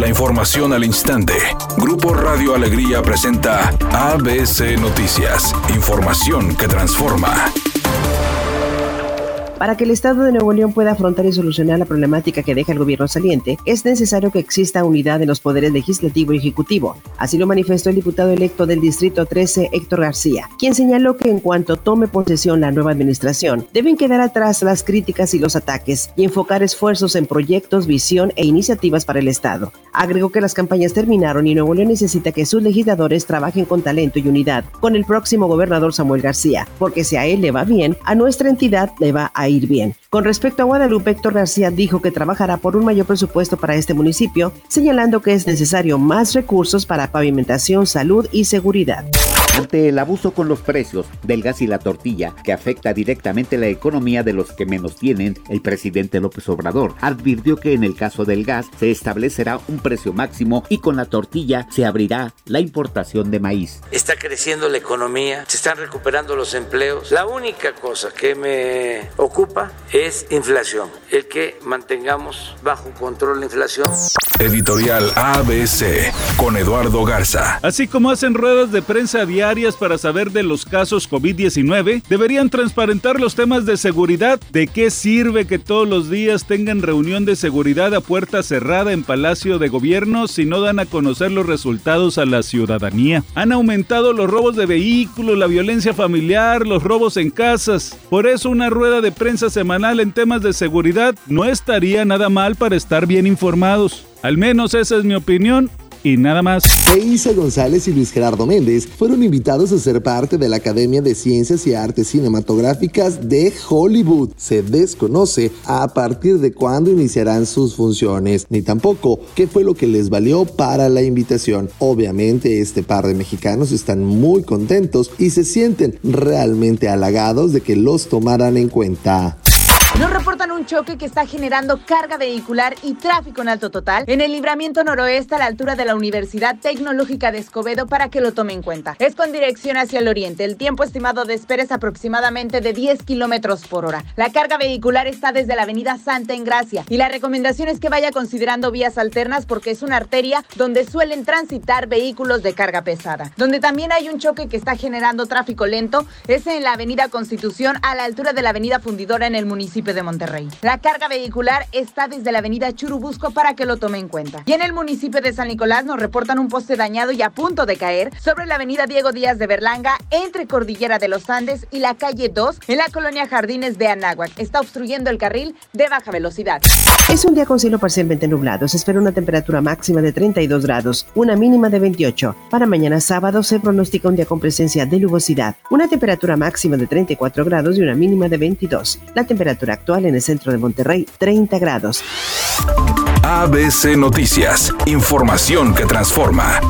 La información al instante. Grupo Radio Alegría presenta ABC Noticias. Información que transforma. Para que el Estado de Nuevo León pueda afrontar y solucionar la problemática que deja el gobierno saliente, es necesario que exista unidad en los poderes legislativo y ejecutivo. Así lo manifestó el diputado electo del Distrito 13, Héctor García, quien señaló que en cuanto tome posesión la nueva administración, deben quedar atrás las críticas y los ataques y enfocar esfuerzos en proyectos, visión e iniciativas para el Estado. Agregó que las campañas terminaron y Nuevo León necesita que sus legisladores trabajen con talento y unidad con el próximo gobernador Samuel García, porque si a él le va bien, a nuestra entidad le va a ir bien. Con respecto a Guadalupe, Héctor García dijo que trabajará por un mayor presupuesto para este municipio, señalando que es necesario más recursos para pavimentación, salud y seguridad. Ante el abuso con los precios del gas y la tortilla, que afecta directamente la economía de los que menos tienen, el presidente López Obrador advirtió que en el caso del gas se establecerá un precio máximo y con la tortilla se abrirá la importación de maíz. Está creciendo la economía, se están recuperando los empleos. La única cosa que me ocupa es inflación, el que mantengamos bajo control la inflación. Editorial ABC con Eduardo Garza. Así como hacen ruedas de prensa para saber de los casos COVID-19, deberían transparentar los temas de seguridad. ¿De qué sirve que todos los días tengan reunión de seguridad a puerta cerrada en Palacio de Gobierno si no dan a conocer los resultados a la ciudadanía? Han aumentado los robos de vehículos, la violencia familiar, los robos en casas. Por eso una rueda de prensa semanal en temas de seguridad no estaría nada mal para estar bien informados. Al menos esa es mi opinión y nada más. Isa González y Luis Gerardo Méndez fueron invitados a ser parte de la Academia de Ciencias y Artes Cinematográficas de Hollywood. Se desconoce a partir de cuándo iniciarán sus funciones, ni tampoco qué fue lo que les valió para la invitación. Obviamente este par de mexicanos están muy contentos y se sienten realmente halagados de que los tomaran en cuenta. Nos reportan un choque que está generando carga vehicular y tráfico en alto total en el libramiento noroeste a la altura de la Universidad Tecnológica de Escobedo para que lo tome en cuenta. Es con dirección hacia el oriente. El tiempo estimado de espera es aproximadamente de 10 kilómetros por hora. La carga vehicular está desde la avenida Santa Engracia y la recomendación es que vaya considerando vías alternas porque es una arteria donde suelen transitar vehículos de carga pesada. Donde también hay un choque que está generando tráfico lento es en la avenida Constitución a la altura de la avenida Fundidora en el de Monterrey. La carga vehicular está desde la avenida Churubusco para que lo tome en cuenta. Y en el municipio de San Nicolás nos reportan un poste dañado y a punto de caer sobre la avenida Diego Díaz de Berlanga entre Cordillera de los Andes y la calle 2 en la colonia Jardines de Anáhuac. Está obstruyendo el carril de baja velocidad. Es un día con cielo parcialmente nublado. Se espera una temperatura máxima de 32 grados, una mínima de 28. Para mañana sábado se pronostica un día con presencia de nubosidad, una temperatura máxima de 34 grados y una mínima de 22. La temperatura actual en el centro de Monterrey, 30 grados. ABC Noticias, información que transforma.